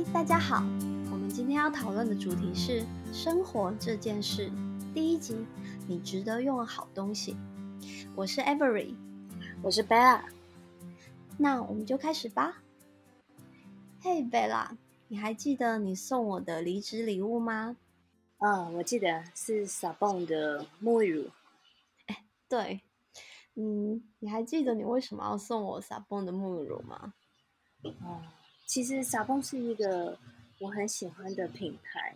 嗨，大家好！我们今天要讨论的主题是生活这件事。第一集，你值得用的好东西。我是 Avery，我是 Bella。那我们就开始吧。嘿，Bella，你还记得你送我的离职礼物吗？嗯，我记得是 Sabon 的沐浴乳。哎，对，嗯，你还记得你为什么要送我 Sabon 的沐浴乳吗？哦，其实 Sabon 是一个我很喜欢的品牌，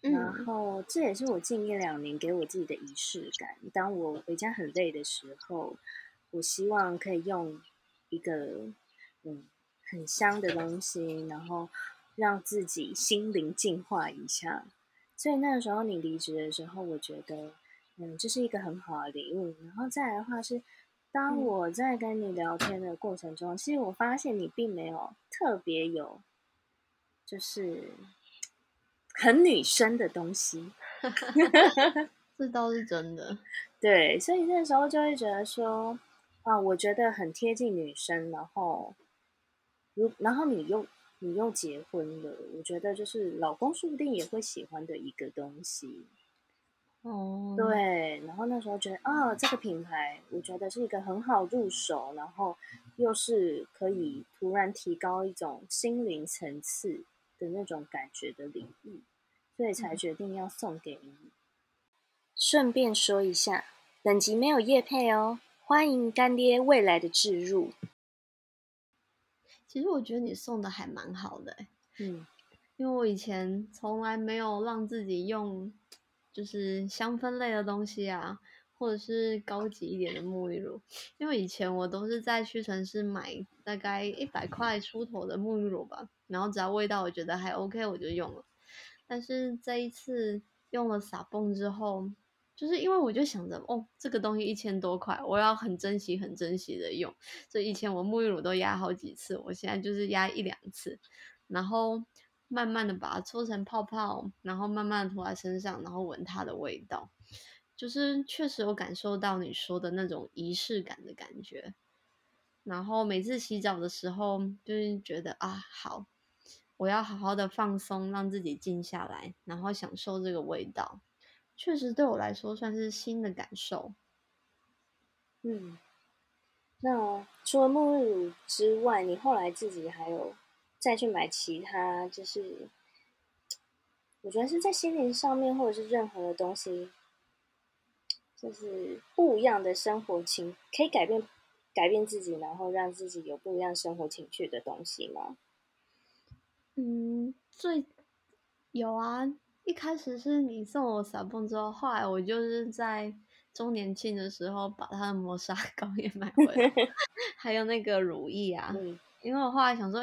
然后这也是我近一两年给我自己的仪式感。当我回家很累的时候，我希望可以用一个嗯很香的东西，然后让自己心灵净化一下。所以那个时候你离职的时候，我觉得，嗯，这是一个很好的礼物。然后再来的话是，当我在跟你聊天的过程中，其实我发现你并没有特别有，就是很女生的东西。这倒是真的。对，所以那时候就会觉得说，啊，我觉得很贴近女生。然后，如然后你又。你又结婚了，我觉得就是老公说不定也会喜欢的一个东西。哦，对，然后那时候觉得啊，这个品牌我觉得是一个很好入手，然后又是可以突然提高一种心灵层次的那种感觉的礼物，所以才决定要送给你。顺便说一下，本集没有叶配哦，欢迎干爹未来的置入。其实我觉得你送的还蛮好的，嗯，因为我以前从来没有让自己用，就是香氛类的东西啊，或者是高级一点的沐浴乳，因为以前我都是在屈臣氏买大概一百块出头的沐浴乳吧，然后只要味道我觉得还 OK 我就用了，但是这一次用了撒泵之后。就是因为我就想着，哦，这个东西一千多块，我要很珍惜、很珍惜的用。所以以前我沐浴乳都压好几次，我现在就是压一两次，然后慢慢的把它搓成泡泡，然后慢慢涂在身上，然后闻它的味道。就是确实有感受到你说的那种仪式感的感觉。然后每次洗澡的时候，就是觉得啊，好，我要好好的放松，让自己静下来，然后享受这个味道。确实对我来说算是新的感受。嗯，那除了沐浴乳之外，你后来自己还有再去买其他，就是我觉得是在心灵上面，或者是任何的东西，就是不一样的生活情，可以改变改变自己，然后让自己有不一样生活情趣的东西吗？嗯，最有啊。一开始是你送我撒泵之后，后来我就是在周年庆的时候把他的磨砂膏也买回来，还有那个乳液啊。因为我后来想说，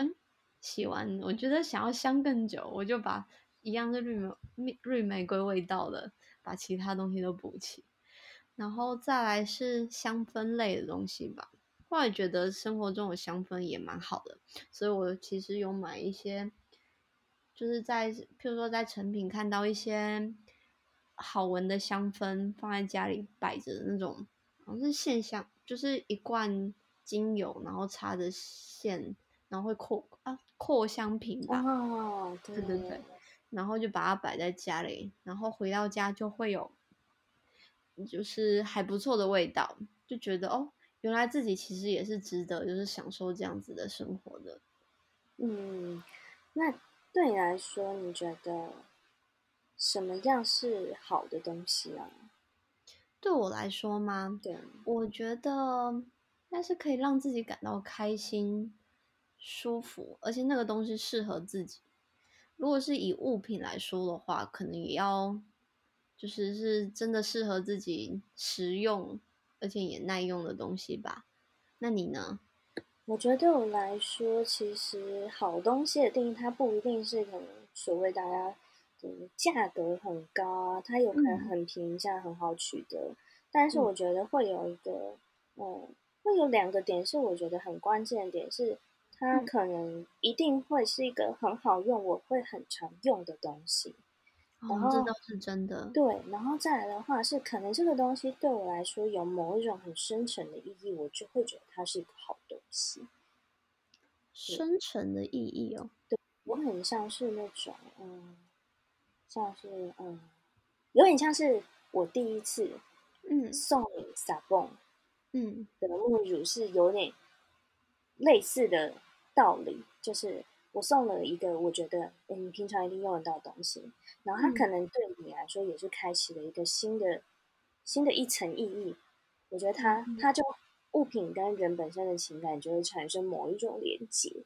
洗完我觉得想要香更久，我就把一样是绿玫绿玫瑰味道的，把其他东西都补齐。然后再来是香氛类的东西吧，后来觉得生活中的香氛也蛮好的，所以我其实有买一些。就是在，譬如说在成品看到一些好闻的香氛，放在家里摆着的那种，好像是线香，就是一罐精油，然后插着线，然后会扩啊扩香瓶吧。哦，对对对。然后就把它摆在家里，然后回到家就会有，就是还不错的味道，就觉得哦，原来自己其实也是值得，就是享受这样子的生活的。嗯，那。对你来说，你觉得什么样是好的东西啊？对我来说吗？对，我觉得那是可以让自己感到开心、舒服，而且那个东西适合自己。如果是以物品来说的话，可能也要就是是真的适合自己实用，而且也耐用的东西吧。那你呢？我觉得对我来说，其实好东西的定义，它不一定是可能所谓大家的价格很高啊，它有可能很平价、很好取得。但是我觉得会有一个，嗯，会有两个点是我觉得很关键的点，是它可能一定会是一个很好用、我会很常用的东西。然后这都是真的。对，然后再来的话是，可能这个东西对我来说有某一种很深沉的意义，我就会觉得它是一个好东西。深沉的意义哦。对，我很像是那种，嗯，像是，嗯，有点像是我第一次，嗯，送你撒蹦，嗯，的沐浴乳是有点类似的道理，就是我送了一个我觉得，你平常一定用得到的东西，然后它可能对你来说也是开启了一个新的、新的一层意义。我觉得它，它就物品跟人本身的情感就会产生某一种连接。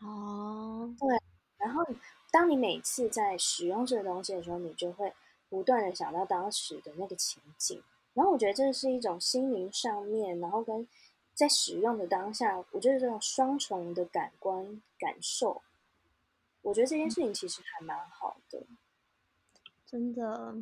哦，对。然后，当你每次在使用这个东西的时候，你就会不断的想到当时的那个情景。然后，我觉得这是一种心灵上面，然后跟在使用的当下，我觉得这种双重的感官感受，我觉得这件事情其实还蛮好的。真的，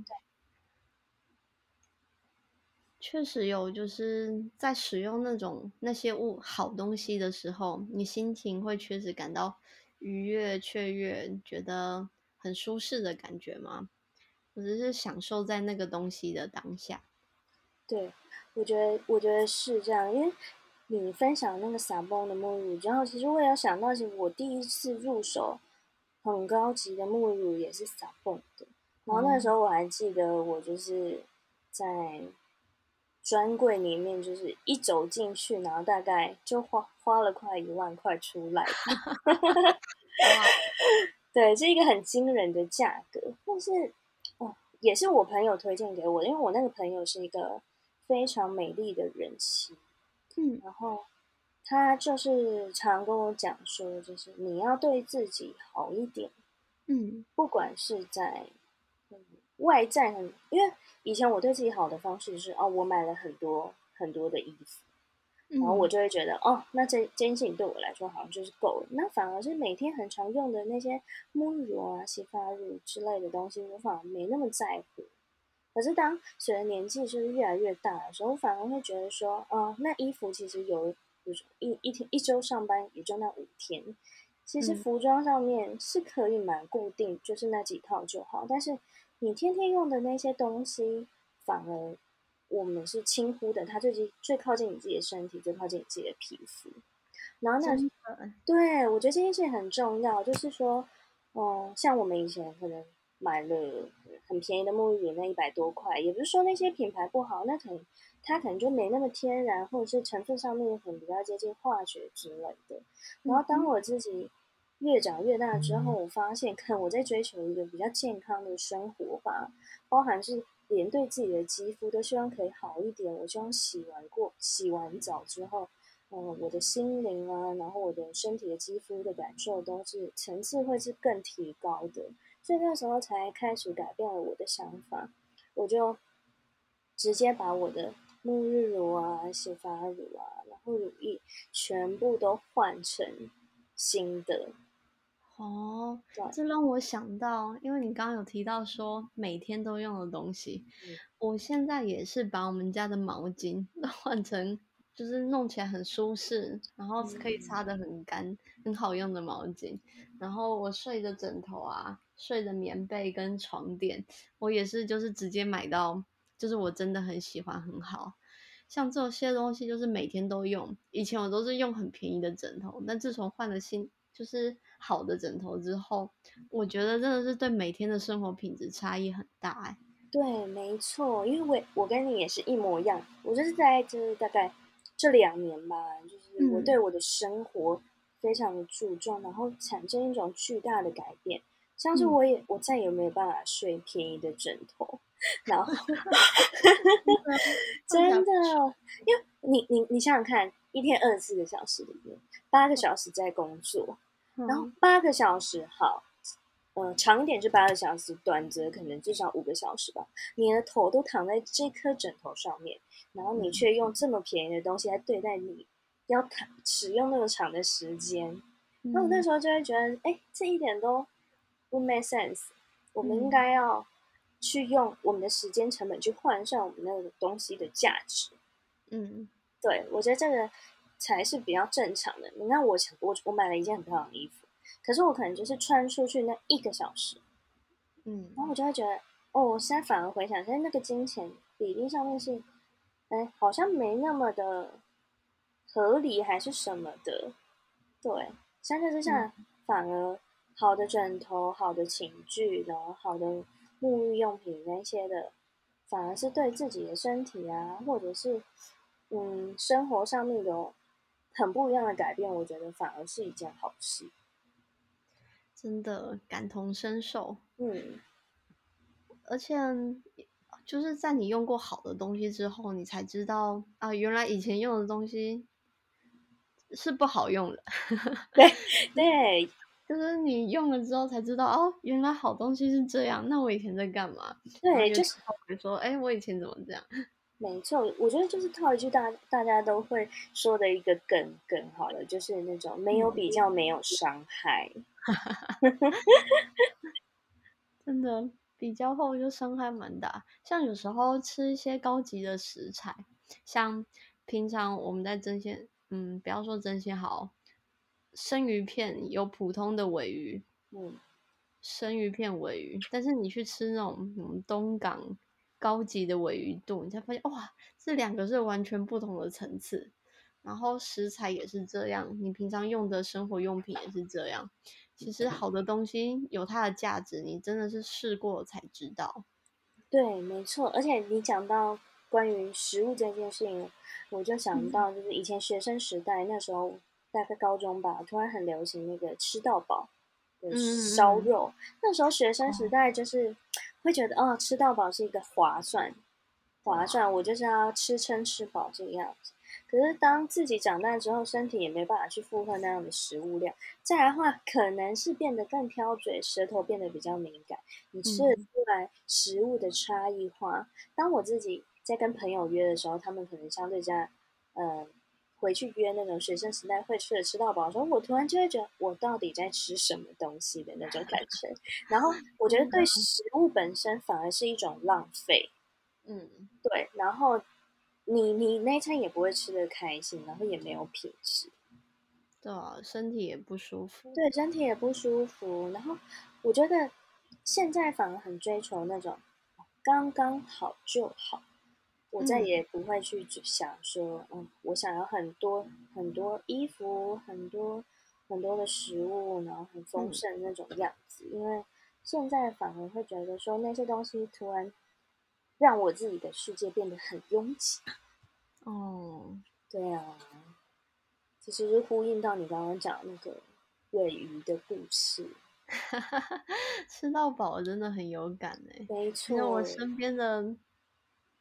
确实有，就是在使用那种那些物好东西的时候，你心情会确实感到。愉悦、雀跃，觉得很舒适的感觉吗？我只是享受在那个东西的当下？对，我觉得，我觉得是这样。因为你分享那个撒泵的沐浴乳，然后其实我也要想到，其实我第一次入手很高级的沐浴乳也是撒泵的。然后那时候我还记得，我就是在。专柜里面就是一走进去，然后大概就花花了快一万块出来。对，是一个很惊人的价格。但是哦，也是我朋友推荐给我，因为我那个朋友是一个非常美丽的人妻。嗯，然后他就是常跟我讲说，就是你要对自己好一点。嗯，不管是在外在，因为。以前我对自己好的方式是哦，我买了很多很多的衣服，然后我就会觉得哦，那这这件事情对我来说好像就是够了。那反而是每天很常用的那些沐浴乳啊、洗发乳之类的东西，我反而没那么在乎。可是当随着年纪就是越来越大的时候，我反而会觉得说，哦，那衣服其实有，比如说一一天一周上班也就那五天，其实服装上面是可以蛮固定，就是那几套就好，但是。你天天用的那些东西，反而我们是轻忽的。它最近最靠近你自己的身体，最靠近你自己的皮肤。然后那对我觉得这件事情很重要，就是说，哦，像我们以前可能买了很便宜的沐浴乳，那一百多块，也不是说那些品牌不好，那可能它可能就没那么天然，或者是成分上面可能比较接近化学之类的。然后当我自己。越长越大之后，我发现，看我在追求一个比较健康的生活吧，包含是连对自己的肌肤都希望可以好一点。我希望洗完过、洗完澡之后，嗯，我的心灵啊，然后我的身体的肌肤的感受都是层次会是更提高的。所以那时候才开始改变了我的想法，我就直接把我的沐浴乳啊、洗发乳啊，然后乳液全部都换成新的。哦，这让我想到，因为你刚刚有提到说每天都用的东西，我现在也是把我们家的毛巾 换成就是弄起来很舒适，然后可以擦的很干、很好用的毛巾。然后我睡的枕头啊、睡的棉被跟床垫，我也是就是直接买到，就是我真的很喜欢、很好。像这些东西就是每天都用，以前我都是用很便宜的枕头，但自从换了新。就是好的枕头之后，我觉得真的是对每天的生活品质差异很大哎。对，没错，因为我我跟你也是一模一样，我就是在就是大概这两年吧，就是我对我的生活非常的注重，然后产生一种巨大的改变，像是我也我再也没有办法睡便宜的枕头，然后 真的，因为你你你想想看，一天二十四个小时里面，八个小时在工作。然后八个小时好，呃，长一点就八个小时，短则可能至少五个小时吧。你的头都躺在这颗枕头上面，然后你却用这么便宜的东西来对待你，要躺使用那么长的时间。那我那时候就会觉得，哎，这一点都不 make sense。我们应该要去用我们的时间成本去换算我们那个东西的价值。嗯，对，我觉得这个。才是比较正常的。你看，我我我买了一件很漂亮的衣服，可是我可能就是穿出去那一个小时，嗯，然后我就会觉得，哦，我现在反而回想，现在那个金钱比例上面是，哎，好像没那么的合理，还是什么的。对，相较之下，反而好的枕头、好的寝具，然后好的沐浴用品那些的，反而是对自己的身体啊，或者是嗯生活上面有很不一样的改变，我觉得反而是一件好事。真的感同身受，嗯，而且就是在你用过好的东西之后，你才知道啊，原来以前用的东西是不好用的。对 对，就是你用了之后才知道哦，原来好东西是这样。那我以前在干嘛？对，就是说，哎，我以前怎么这样？没错，我觉得就是套一句大大家都会说的一个梗梗好了，就是那种没有比较，没有伤害。真的比较后就伤害蛮大。像有时候吃一些高级的食材，像平常我们在蒸鲜，嗯，不要说蒸鲜好，生鱼片有普通的尾鱼，嗯，生鱼片尾鱼，但是你去吃那种嗯东港高级的尾鱼肚，你才发现哇，这两个是完全不同的层次。然后食材也是这样，你平常用的生活用品也是这样。其实好的东西有它的价值，你真的是试过才知道。对，没错。而且你讲到关于食物这件事情，我就想到就是以前学生时代那时候，大概高中吧，突然很流行那个吃到饱的烧肉。那时候学生时代就是会觉得，哦，吃到饱是一个划算，划算，我就是要吃撑吃饱这个样子。可是当自己长大之后，身体也没办法去负荷那样的食物量。再来的话，可能是变得更挑嘴，舌头变得比较敏感。你吃得出来食物的差异化。当我自己在跟朋友约的时候，他们可能相对在，嗯，回去约那种学生时代会吃的吃到饱的时候，我突然就会觉得我到底在吃什么东西的那种感觉。然后 我觉得对食物本身反而是一种浪费。嗯，对，然后。你你那餐也不会吃的开心，然后也没有品质，对啊，身体也不舒服。对，身体也不舒服。然后我觉得现在反而很追求那种刚刚好就好，我再也不会去想说，嗯，我想要很多很多衣服，很多很多的食物，然后很丰盛那种样子。因为现在反而会觉得说那些东西突然。让我自己的世界变得很拥挤。哦，对啊，其实是呼应到你刚刚讲那个尾鱼的故事。吃到饱真的很有感哎，没错。我身边的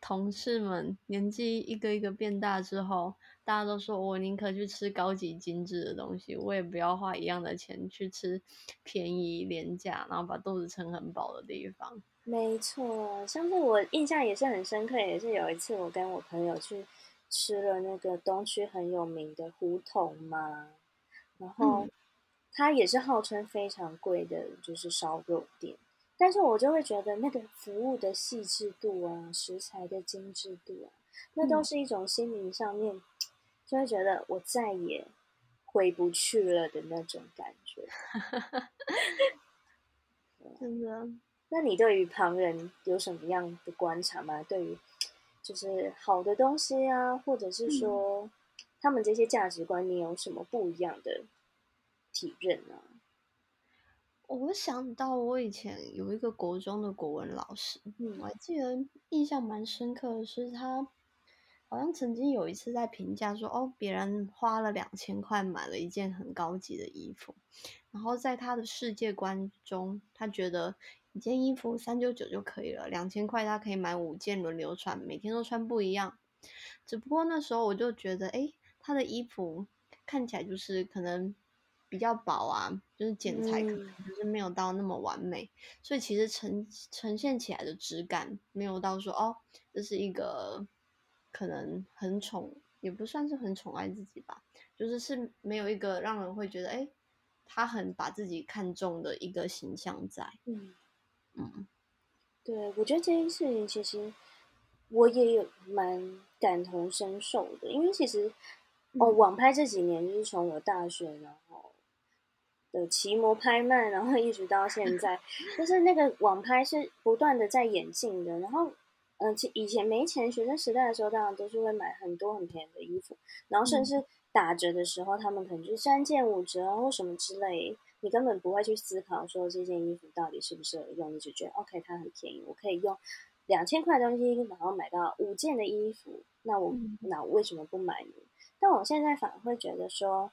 同事们年纪一个一个变大之后，大家都说我宁可去吃高级精致的东西，我也不要花一样的钱去吃便宜廉价，然后把肚子撑很饱的地方。没错，像是我印象也是很深刻，也是有一次我跟我朋友去吃了那个东区很有名的胡同嘛，然后它也是号称非常贵的，就是烧肉店，但是我就会觉得那个服务的细致度啊，食材的精致度啊，那都是一种心灵上面就会觉得我再也回不去了的那种感觉，真的。那你对于旁人有什么样的观察吗？对于就是好的东西啊，或者是说他们这些价值观，你有什么不一样的体认呢？我想到我以前有一个国中的国文老师，嗯，我还记得印象蛮深刻的是，他好像曾经有一次在评价说，哦，别人花了两千块买了一件很高级的衣服，然后在他的世界观中，他觉得。一件衣服三九九就可以了，两千块他可以买五件轮流穿，每天都穿不一样。只不过那时候我就觉得，哎，他的衣服看起来就是可能比较薄啊，就是剪裁可能就是没有到那么完美，所以其实呈呈现起来的质感没有到说，哦，这是一个可能很宠，也不算是很宠爱自己吧，就是是没有一个让人会觉得，哎，他很把自己看重的一个形象在，嗯。嗯，对，我觉得这件事情其实我也有蛮感同身受的，因为其实哦，网拍这几年就是从我大学然后的骑摩拍卖，然后一直到现 在，就是那个网拍是不断的在演进的。然后，嗯，其以前没钱学生时代的时候，当然都是会买很多很便宜的衣服，然后甚至打折的时候，他们可能就是三件五折或什么之类。你根本不会去思考说这件衣服到底适不适合用，你只觉得 OK 它很便宜，我可以用两千块东西然后买到五件的衣服，那我那我为什么不买呢？但我现在反而会觉得说，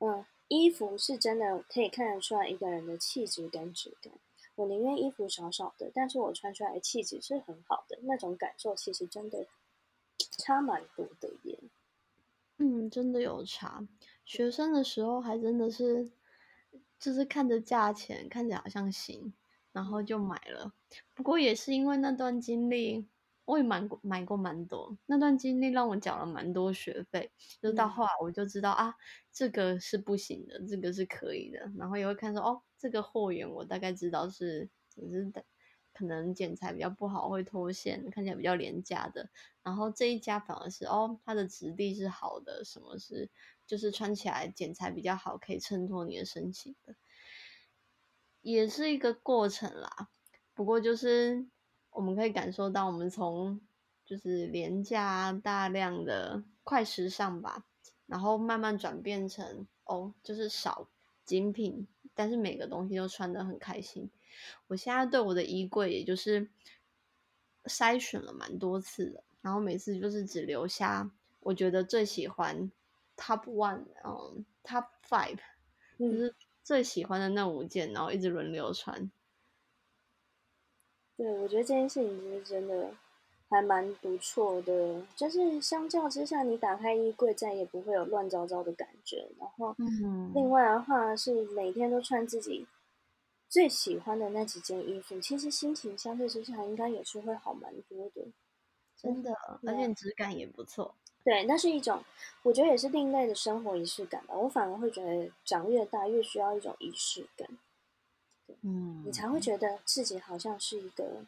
嗯，衣服是真的可以看得出来一个人的气质跟质感。我宁愿衣服少少的，但是我穿出来的气质是很好的，那种感受其实真的差蛮多的耶。嗯，真的有差。学生的时候还真的是，就是看着价钱看着好像行，然后就买了。不过也是因为那段经历，我也买过买过蛮多。那段经历让我缴了蛮多学费，就到后来我就知道啊，这个是不行的，这个是可以的。然后也会看说哦。这个货源我大概知道是只是可能剪裁比较不好会脱线，看起来比较廉价的。然后这一家反而是哦，它的质地是好的，什么是就是穿起来剪裁比较好，可以衬托你的身形的，也是一个过程啦。不过就是我们可以感受到，我们从就是廉价大量的快时尚吧，然后慢慢转变成哦，就是少精品。但是每个东西都穿的很开心。我现在对我的衣柜，也就是筛选了蛮多次的，然后每次就是只留下我觉得最喜欢 top one，嗯，top five，就是最喜欢的那五件，然后一直轮流穿。对，我觉得这件事情其实真的。还蛮不错的，就是相较之下，你打开衣柜再也不会有乱糟糟的感觉。然后，另外的话是每天都穿自己最喜欢的那几件衣服，其实心情相对之下应该也是会好蛮多的。真的，而且质感也不错。对，那是一种我觉得也是另类的生活仪式感吧。我反而会觉得长越大越需要一种仪式感，嗯，你才会觉得自己好像是一个。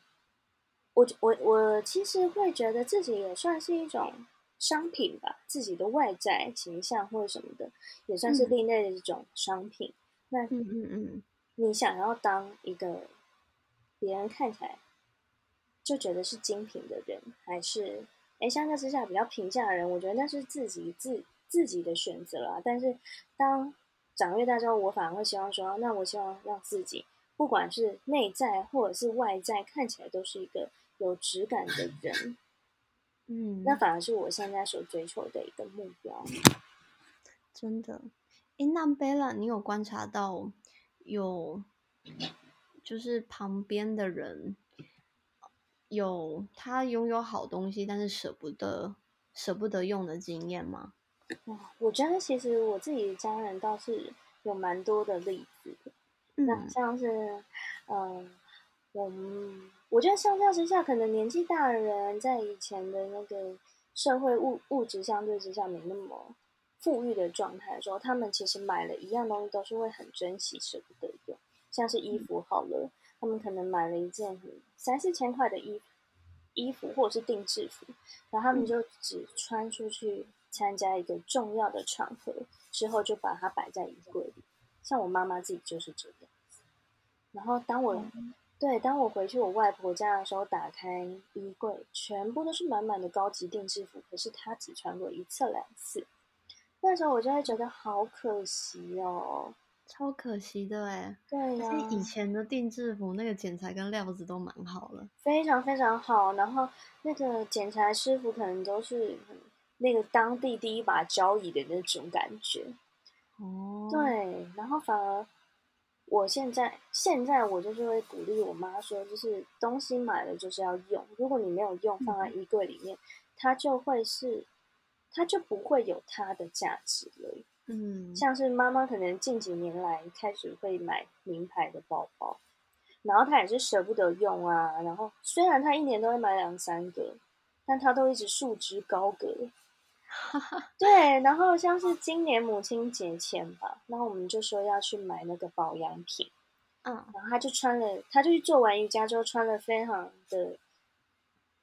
我我我其实会觉得自己也算是一种商品吧，自己的外在形象或者什么的，也算是另类的一种商品。那嗯嗯嗯，你想要当一个别人看起来就觉得是精品的人，还是哎相较之下比较平价的人？我觉得那是自己自自己的选择啦。但是当长越大之后，我反而会希望说，那我希望让自己不管是内在或者是外在，看起来都是一个。有质感的 人，嗯，那反而是我现在所追求的一个目标。真的，哎，那贝拉，你有观察到有，就是旁边的人有他拥有好东西，但是舍不得舍不得用的经验吗？哇，我觉得其实我自己家人倒是有蛮多的例子，那像是，嗯。我我觉得相较之下，可能年纪大的人在以前的那个社会物物质相对之下没那么富裕的状态的时候，他们其实买了一样东西都是会很珍惜、舍不得用。像是衣服好了，他们可能买了一件三四千块的衣服衣服，或者是定制服，然后他们就只穿出去参加一个重要的场合，之后就把它摆在衣柜里。像我妈妈自己就是这样子。然后当我。对，当我回去我外婆家的时候，打开衣柜，全部都是满满的高级定制服，可是她只穿过一次两次。那时候我就会觉得好可惜哦，超可惜的哎。对呀，以前的定制服那个剪裁跟料子都蛮好了，非常非常好。然后那个剪裁师傅可能都是那个当地第一把交椅的那种感觉。哦。对，然后反而。我现在现在我就是会鼓励我妈说，就是东西买了就是要用，如果你没有用，放在衣柜里面，它就会是，它就不会有它的价值了。嗯，像是妈妈可能近几年来开始会买名牌的包包，然后她也是舍不得用啊，然后虽然她一年都会买两三个，但她都一直束之高阁。对，然后像是今年母亲节前吧，然后我们就说要去买那个保养品，嗯，然后他就穿了，他就去做完瑜伽之后穿了非常的，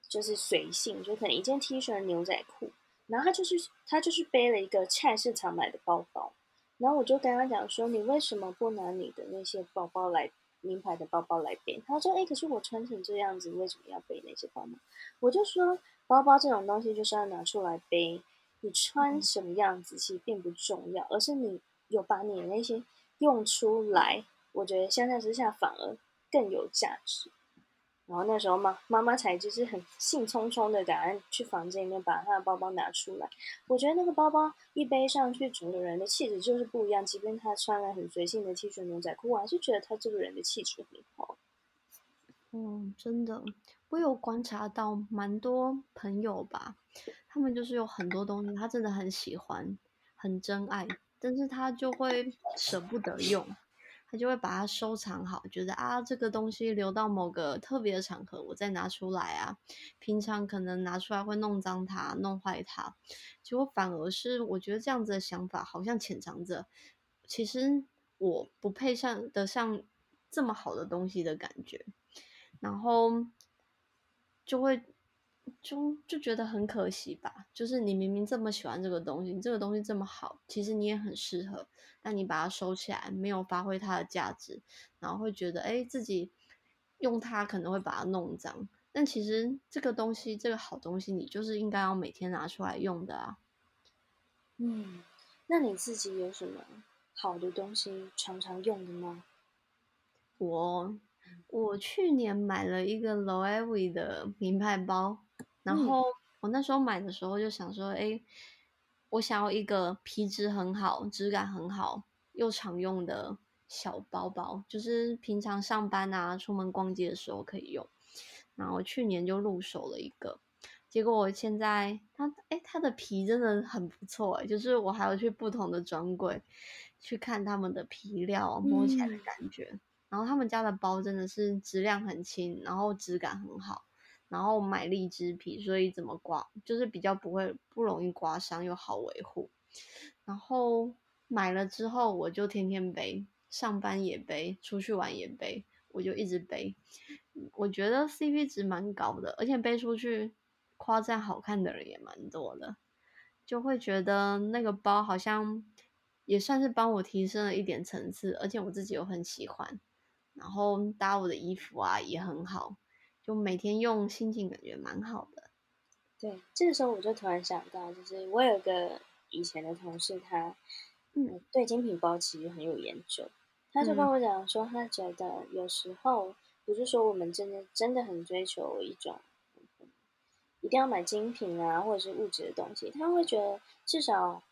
就是随性，就可能一件 T 恤、牛仔裤，然后他就是他就是背了一个菜市场买的包包，然后我就跟他讲说，你为什么不拿你的那些包包来名牌的包包来背？他说，哎，可是我穿成这样子，为什么要背那些包包？我就说，包包这种东西就是要拿出来背。你穿什么样子其实并不重要，而是你有把你的那些用出来，我觉得相较之下反而更有价值。然后那时候妈妈妈才就是很兴冲冲的赶快去房间里面把她的包包拿出来。我觉得那个包包一背上去，整个人的气质就是不一样。即便她穿了很随性的 T 恤牛仔裤，我还是觉得她这个人的气质很好。嗯，真的，我有观察到蛮多朋友吧，他们就是有很多东西，他真的很喜欢，很珍爱，但是他就会舍不得用。他就会把它收藏好，觉得啊，这个东西留到某个特别的场合，我再拿出来啊。平常可能拿出来会弄脏它、弄坏它，结果反而是我觉得这样子的想法好像潜藏着，其实我不配上得上这么好的东西的感觉，然后就会。就就觉得很可惜吧，就是你明明这么喜欢这个东西，你这个东西这么好，其实你也很适合，但你把它收起来，没有发挥它的价值，然后会觉得，哎，自己用它可能会把它弄脏，但其实这个东西，这个好东西，你就是应该要每天拿出来用的啊。嗯，那你自己有什么好的东西常常用的吗？我我去年买了一个 Loewe 的名牌包。然后我那时候买的时候就想说，哎，我想要一个皮质很好、质感很好又常用的小包包，就是平常上班啊、出门逛街的时候可以用。然后去年就入手了一个，结果我现在它，哎，它的皮真的很不错，哎，就是我还要去不同的专柜去看他们的皮料，摸起来的感觉。然后他们家的包真的是质量很轻，然后质感很好。然后买荔枝皮，所以怎么刮就是比较不会不容易刮伤又好维护。然后买了之后，我就天天背，上班也背，出去玩也背，我就一直背。我觉得 CP 值蛮高的，而且背出去夸赞好看的人也蛮多的，就会觉得那个包好像也算是帮我提升了一点层次，而且我自己又很喜欢，然后搭我的衣服啊也很好。就每天用，心情感觉蛮好的。对，这个时候我就突然想到，就是我有个以前的同事，他嗯对精品包其实很有研究。他就跟我讲说，他觉得有时候不是说我们真的真的很追求一种一定要买精品啊，或者是物质的东西。他会觉得至少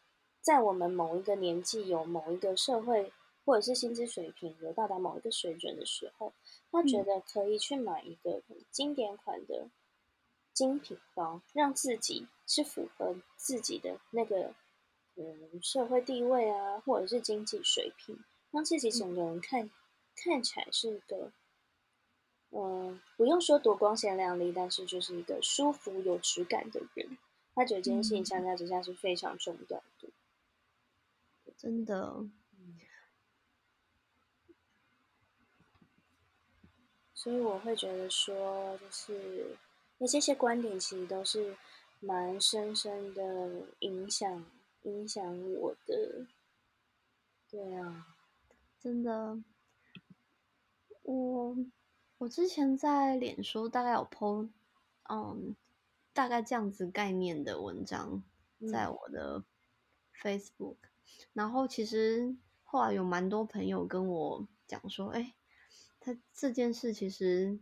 在我们某一个年纪，有某一个社会或者是薪资水平有到达某一个水准的时候。他觉得可以去买一个经典款的精品包，让自己是符合自己的那个嗯社会地位啊，或者是经济水平，让自己整个人看看起来是一个嗯不用说多光鲜亮丽，但是就是一个舒服有质感的人。他觉得这件事情相较之下是非常重要的，真的。所以我会觉得说，就是那这些观点其实都是蛮深深的影响影响我的。对啊，真的，我我之前在脸书大概有 po，嗯，大概这样子概念的文章在我的 Facebook，然后其实后来有蛮多朋友跟我讲说，哎。他这件事其实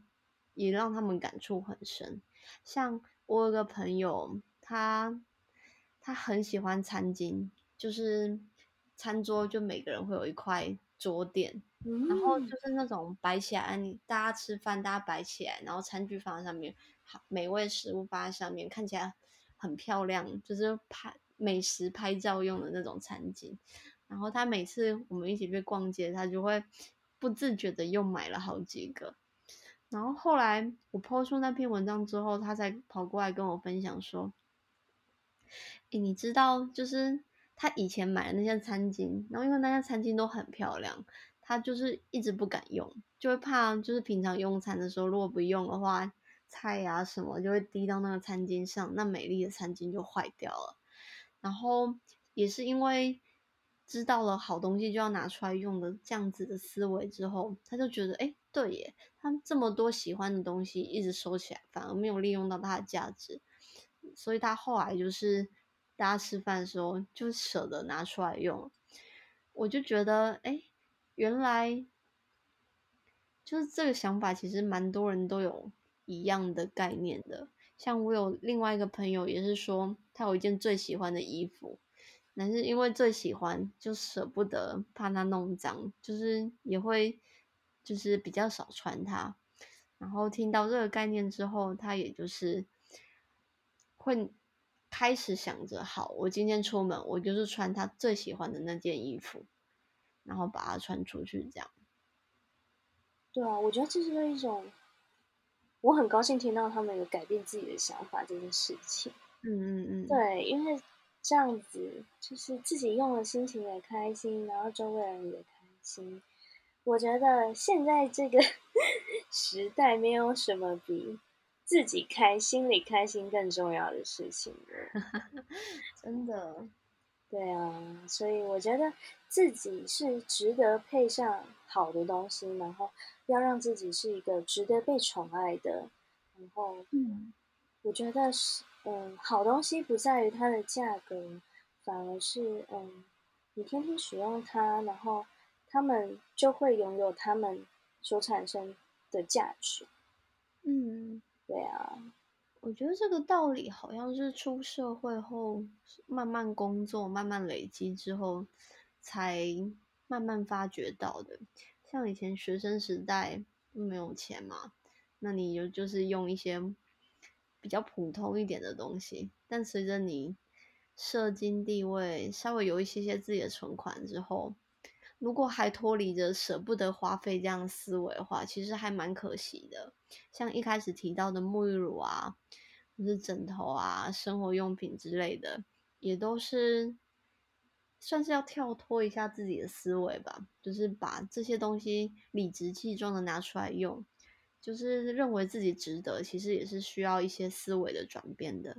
也让他们感触很深。像我有个朋友，他他很喜欢餐巾，就是餐桌就每个人会有一块桌垫，然后就是那种摆起来，你大家吃饭大家摆起来，然后餐具放在上面，好美味食物放在上面，看起来很漂亮，就是拍美食拍照用的那种餐巾。然后他每次我们一起去逛街，他就会。不自觉的又买了好几个，然后后来我抛出那篇文章之后，他才跑过来跟我分享说：“诶，你知道，就是他以前买的那些餐巾，然后因为那些餐巾都很漂亮，他就是一直不敢用，就会怕，就是平常用餐的时候如果不用的话，菜呀什么就会滴到那个餐巾上，那美丽的餐巾就坏掉了。然后也是因为。”知道了好东西就要拿出来用的这样子的思维之后，他就觉得，哎，对耶，他这么多喜欢的东西一直收起来，反而没有利用到它的价值，所以他后来就是大家吃饭的时候就舍得拿出来用。我就觉得，哎，原来就是这个想法，其实蛮多人都有一样的概念的。像我有另外一个朋友，也是说他有一件最喜欢的衣服，但是因为最喜欢，就舍不得怕它弄脏，就是也会就是比较少穿它。然后听到这个概念之后，他也就是会开始想着：好，我今天出门，我就是穿他最喜欢的那件衣服，然后把它穿出去，这样。对啊，我觉得这是一种，我很高兴听到他们有改变自己的想法这件事情。嗯嗯嗯，对，因为这样子就是自己用了心情也开心，然后周围人也开心。我觉得现在这个 时代没有什么比自己开心里开心更重要的事情了。真的，对啊，所以我觉得自己是值得配上好的东西，然后要让自己是一个值得被宠爱的。然后，嗯，我觉得是，嗯，好东西不在于它的价格，反而是，嗯，你天天使用它，然后。他们就会拥有他们所产生的价值。嗯，对啊，我觉得这个道理好像是出社会后慢慢工作、慢慢累积之后才慢慢发觉到的。像以前学生时代没有钱嘛，那你就就是用一些比较普通一点的东西。但随着你社经地位稍微有一些些自己的存款之后，如果还脱离着舍不得花费这样思维的话，其实还蛮可惜的。像一开始提到的沐浴乳啊，或是枕头啊、生活用品之类的，也都是算是要跳脱一下自己的思维吧，就是把这些东西理直气壮的拿出来用，就是认为自己值得，其实也是需要一些思维的转变的。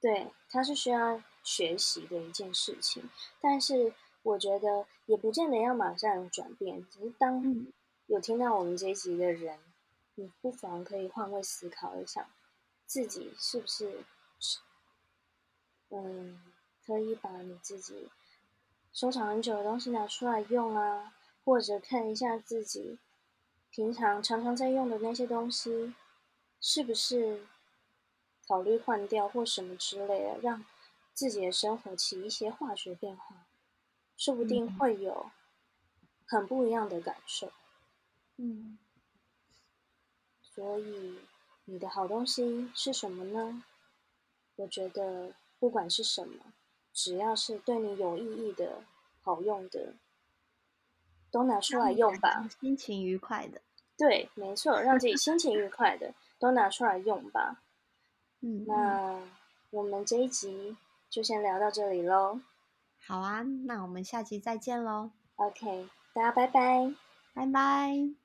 对，它是需要学习的一件事情，但是。我觉得也不见得要马上转变，只是当有听到我们这一集的人，你不妨可以换位思考一下，自己是不是，嗯，可以把你自己收藏很久的东西拿出来用啊，或者看一下自己平常常常在用的那些东西，是不是考虑换掉或什么之类的，让自己的生活起一些化学变化。说不定会有很不一样的感受，嗯，所以你的好东西是什么呢？我觉得不管是什么，只要是对你有意义的、好用的，都拿出来用吧。心情愉快的，对，没错，让自己心情愉快的都拿出来用吧。嗯，那我们这一集就先聊到这里喽。好啊，那我们下期再见喽。OK，大家拜拜，拜拜。